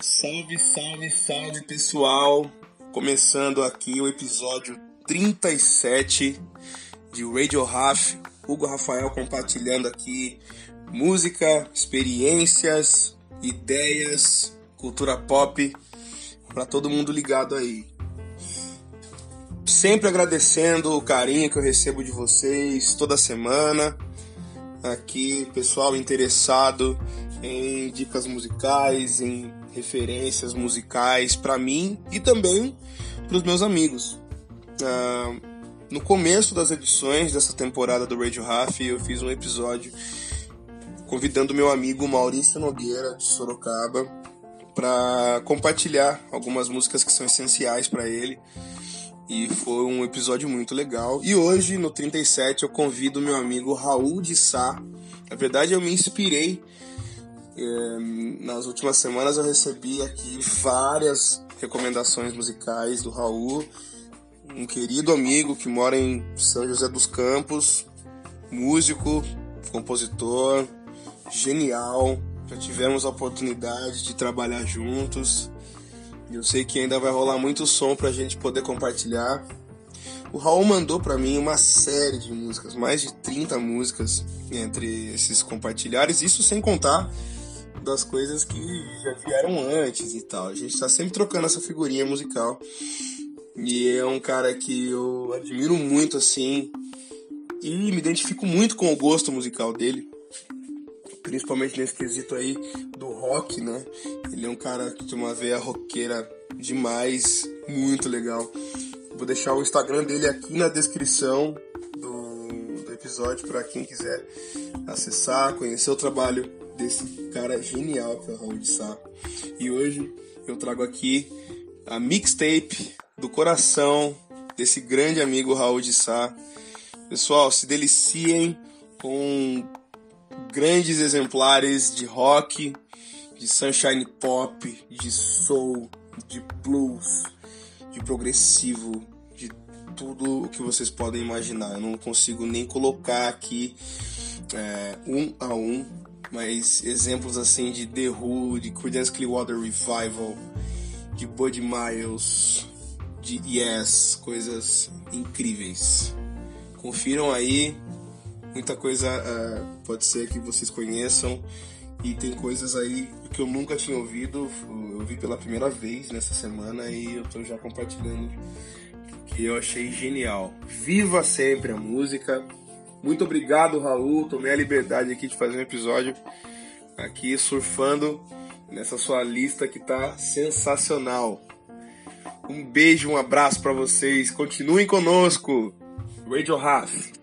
Salve, salve, salve pessoal! Começando aqui o episódio 37 de Radio Raf, Hugo Rafael compartilhando aqui música, experiências, ideias, cultura pop para todo mundo ligado aí. Sempre agradecendo o carinho que eu recebo de vocês toda semana. Aqui, pessoal interessado em dicas musicais, em referências musicais para mim e também para os meus amigos. Ah, no começo das edições dessa temporada do Radio Raf, eu fiz um episódio convidando meu amigo Maurício Nogueira de Sorocaba para compartilhar algumas músicas que são essenciais para ele. E foi um episódio muito legal. E hoje, no 37, eu convido meu amigo Raul de Sá. Na verdade, eu me inspirei. É, nas últimas semanas eu recebi aqui várias recomendações musicais do Raul, um querido amigo que mora em São José dos Campos, músico, compositor, genial. Já tivemos a oportunidade de trabalhar juntos. Eu sei que ainda vai rolar muito som pra gente poder compartilhar. O Raul mandou para mim uma série de músicas, mais de 30 músicas entre esses compartilhares, isso sem contar das coisas que já vieram antes e tal. A gente tá sempre trocando essa figurinha musical. E é um cara que eu admiro muito assim e me identifico muito com o gosto musical dele principalmente nesse quesito aí do rock, né? Ele é um cara que tem uma veia roqueira demais, muito legal. Vou deixar o Instagram dele aqui na descrição do, do episódio para quem quiser acessar, conhecer o trabalho desse cara genial que é o Raul de Sá. E hoje eu trago aqui a mixtape do coração desse grande amigo Raul de Sá. Pessoal, se deliciem com grandes exemplares de rock, de sunshine pop, de soul, de blues, de progressivo, de tudo o que vocês podem imaginar. Eu não consigo nem colocar aqui é, um a um, mas exemplos assim de The Who, de Creedence Clearwater Revival, de Bud Miles, de Yes, coisas incríveis. Confiram aí, muita coisa uh, pode ser que vocês conheçam e tem coisas aí que eu nunca tinha ouvido, eu vi pela primeira vez nessa semana e eu tô já compartilhando que eu achei genial. Viva sempre a música. Muito obrigado, Raul. Tomei a liberdade aqui de fazer um episódio aqui surfando nessa sua lista que tá sensacional. Um beijo, um abraço para vocês. Continuem conosco. Radio Half.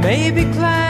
maybe climb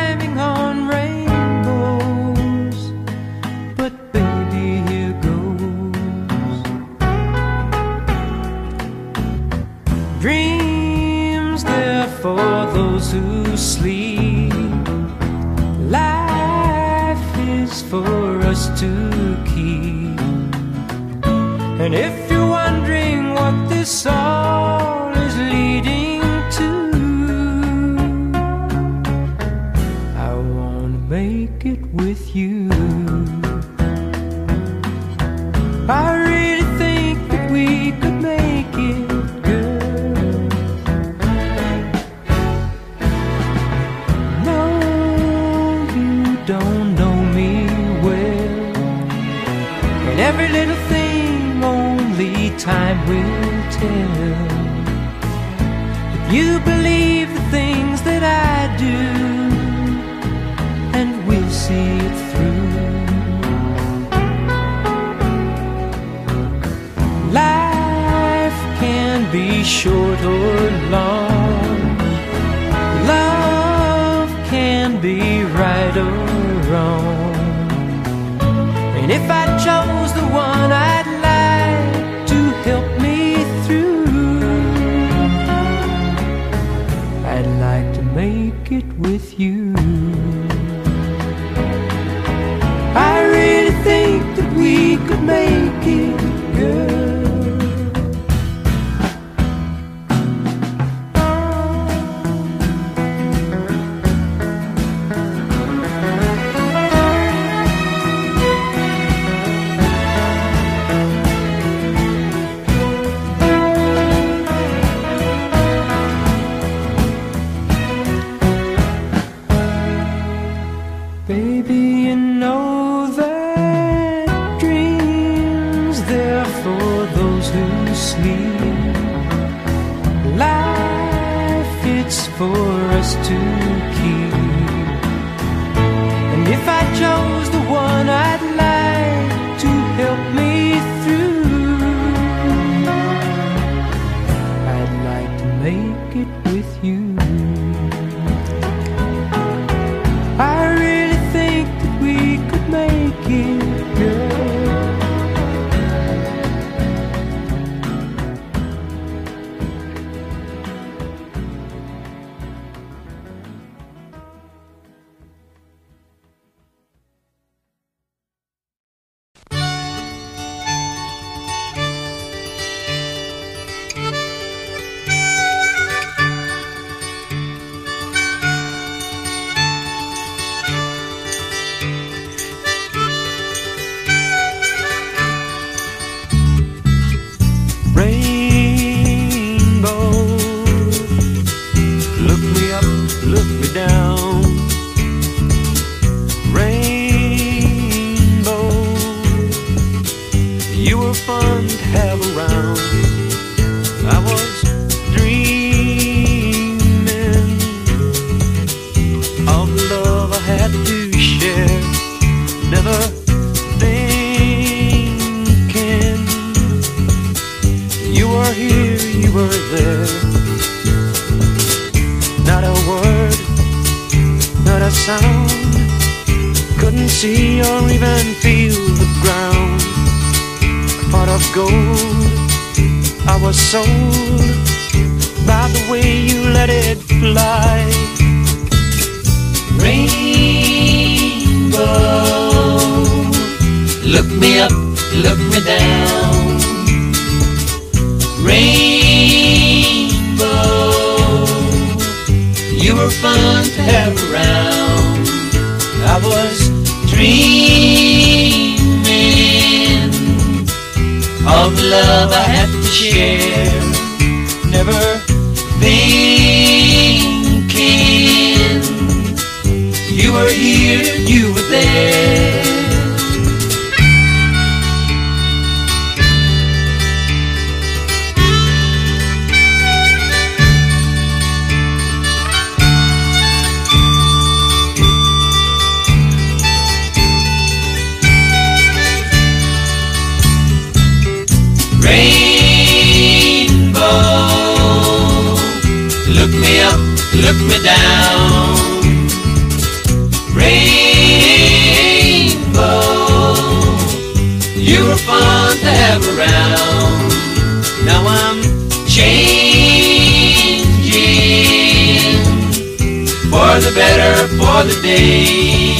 the better for the day.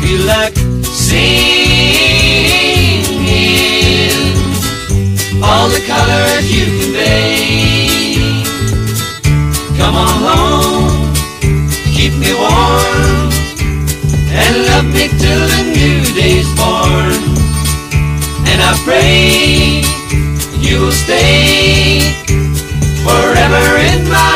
Be like singing all the colors you convey. Come on home, keep me warm, and love me till the new day's born. And I pray you will stay forever in my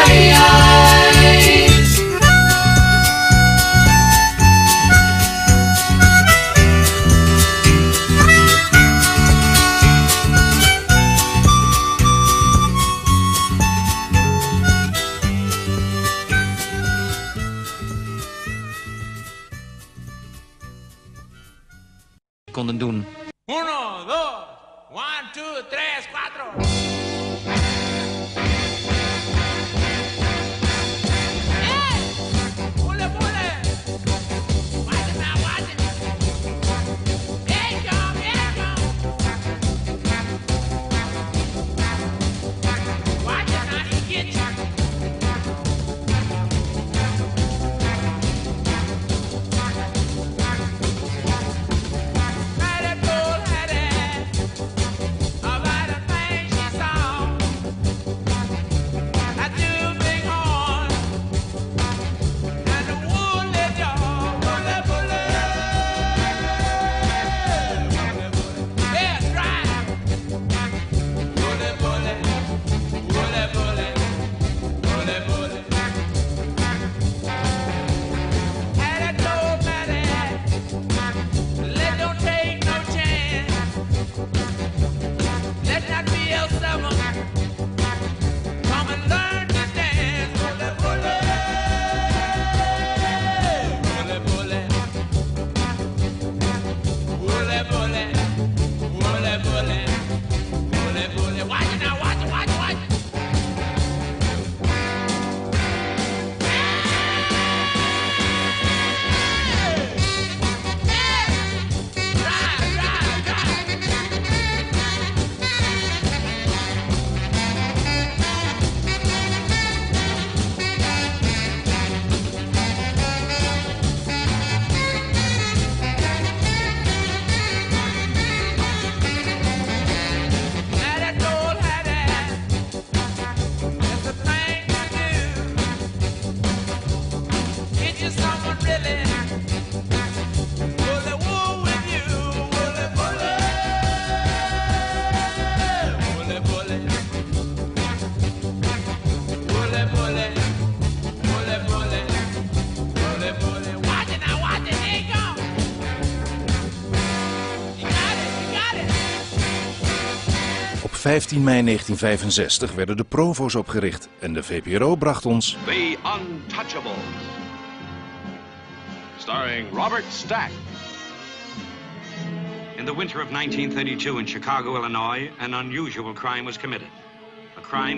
15 mei 1965 werden de Provo's opgericht en de VPRO bracht ons... The Untouchables. Starring Robert Stack. In the winter of 1932 in Chicago, Illinois, an unusual crime was committed. A crime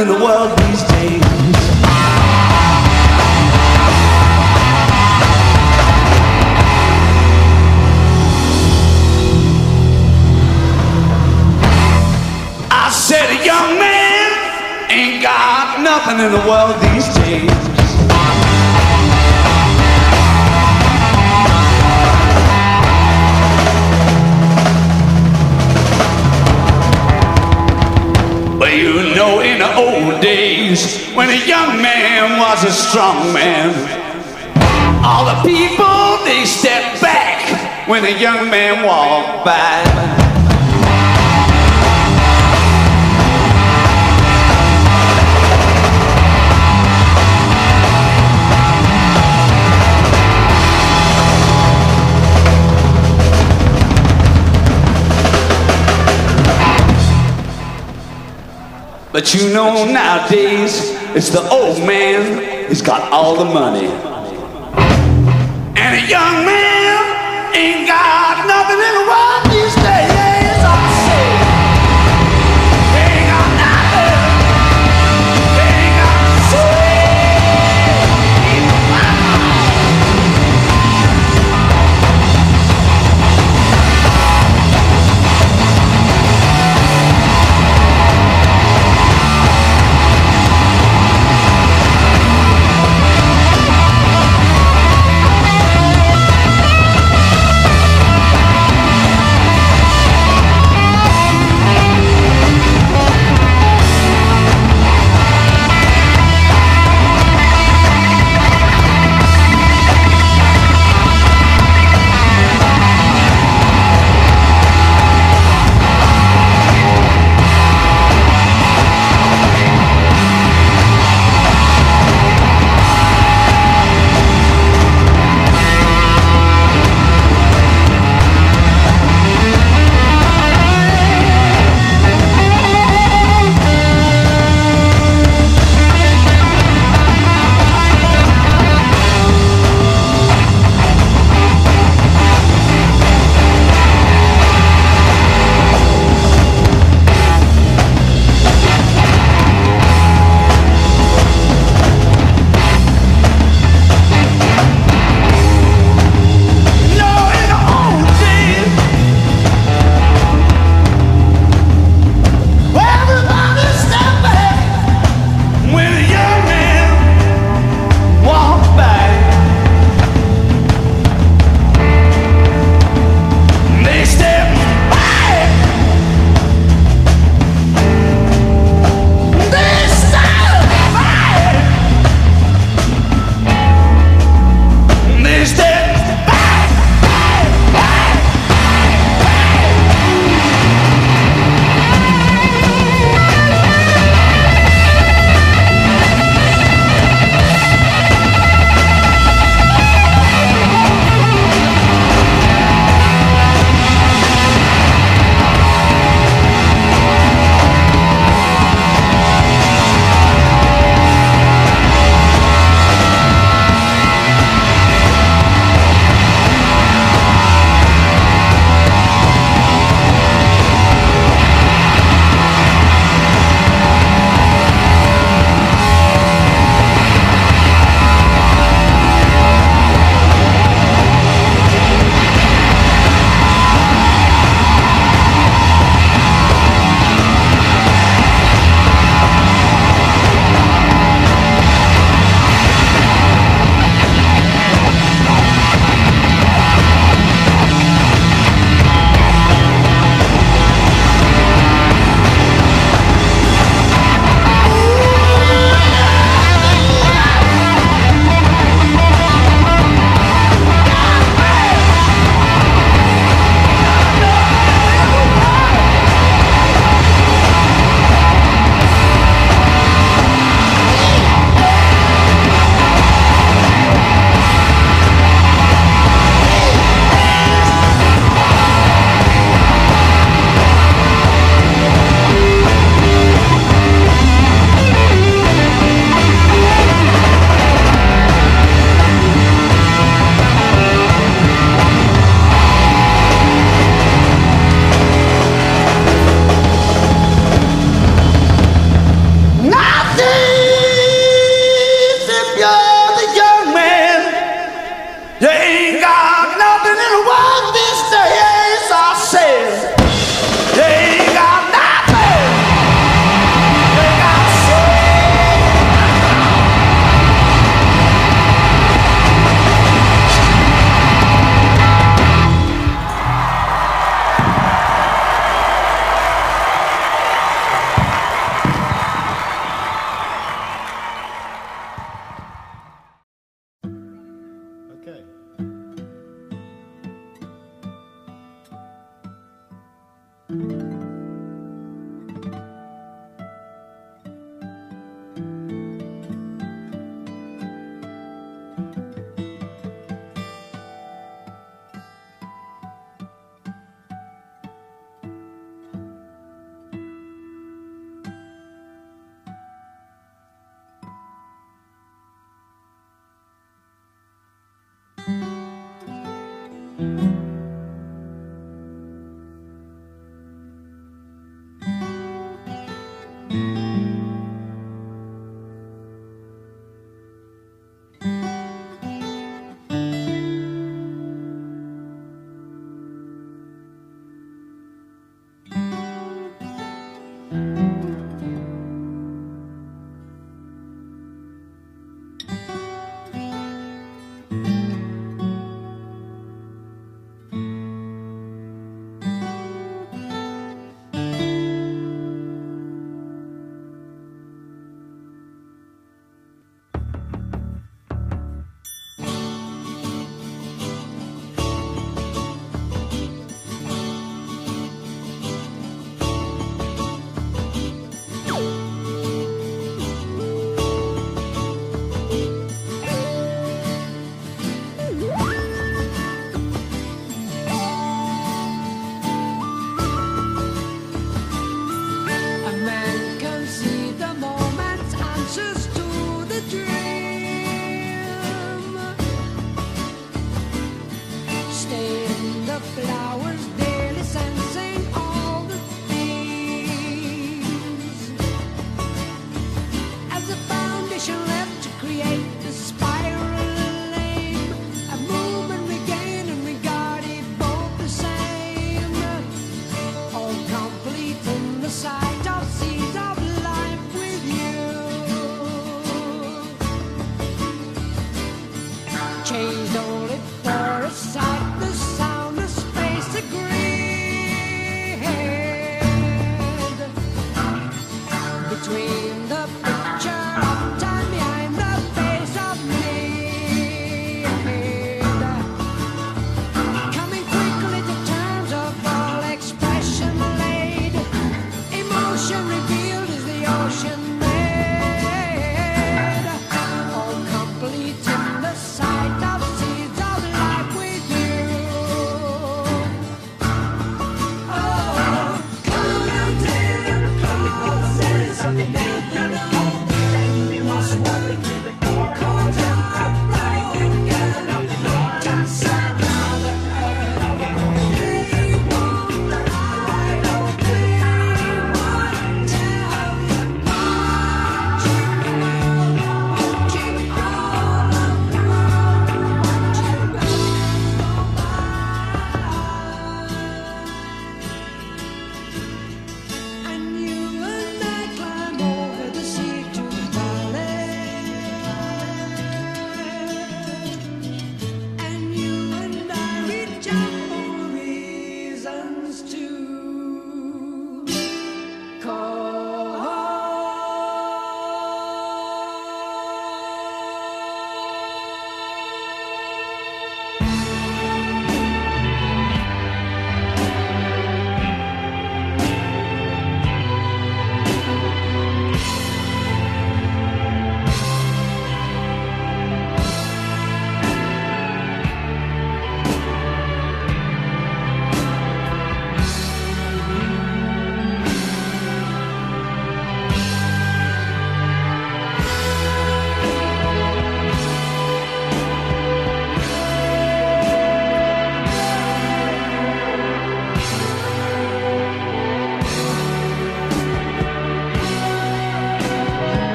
in the world man was a strong man, all the people they stepped back when a young man walked by. But you know nowadays it's the old man He's got all the money. something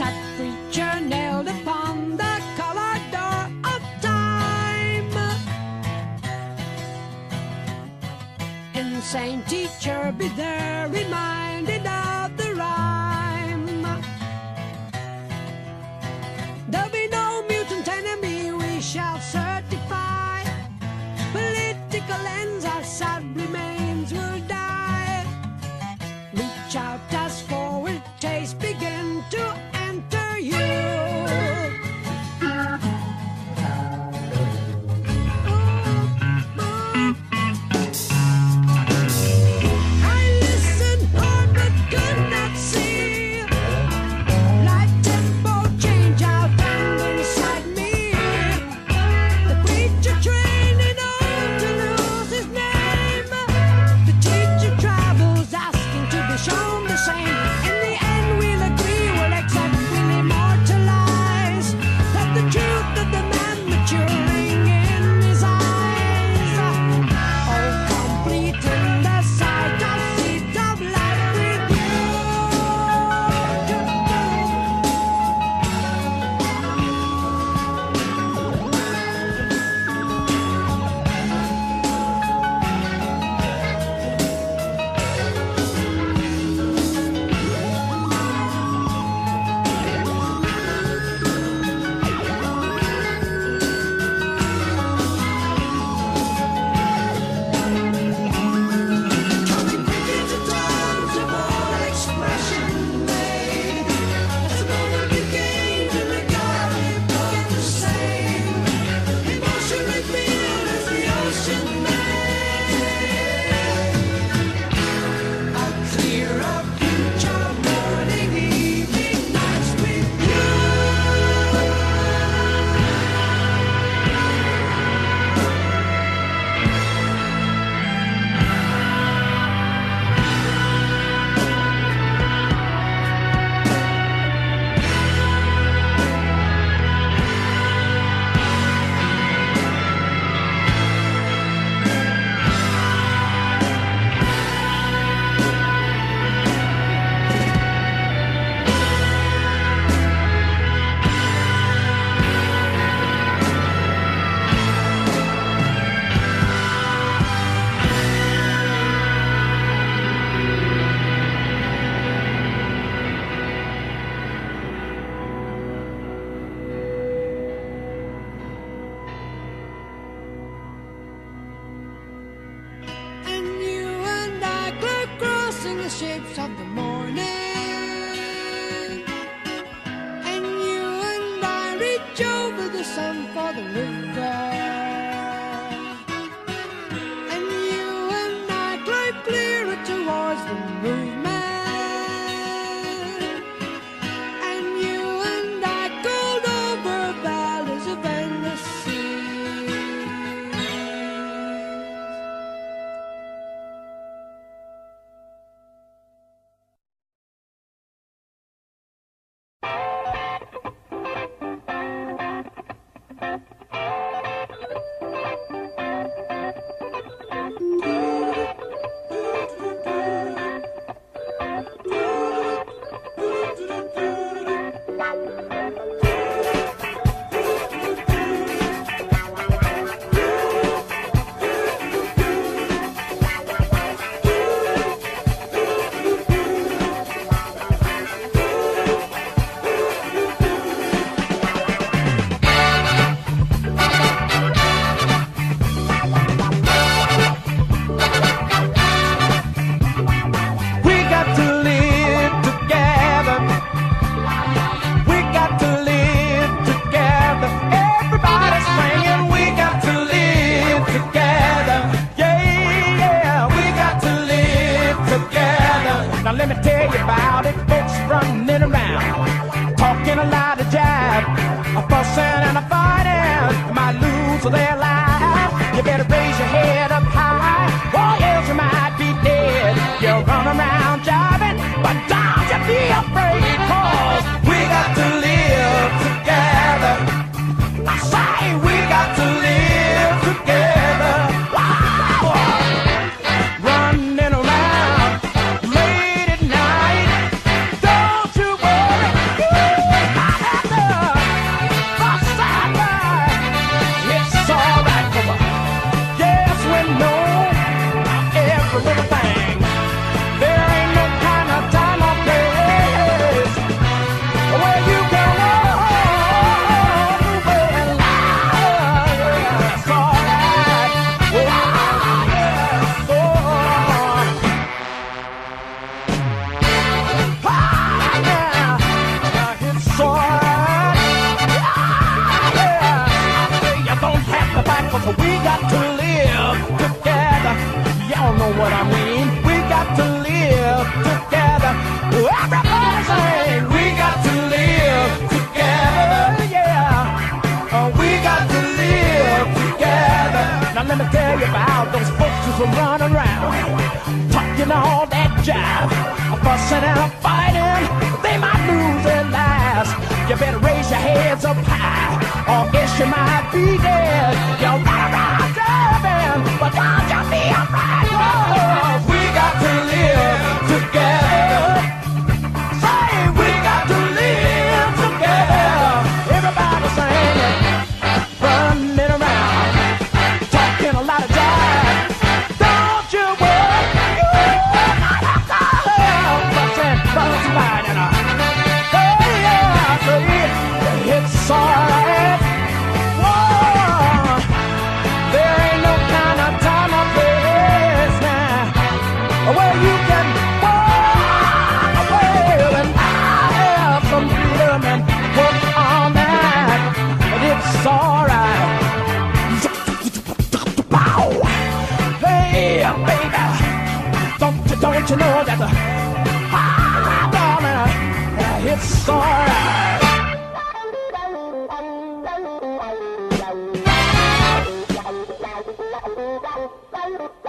sad creature nailed upon the collar door of time. Insane teacher, be there reminded. Hello.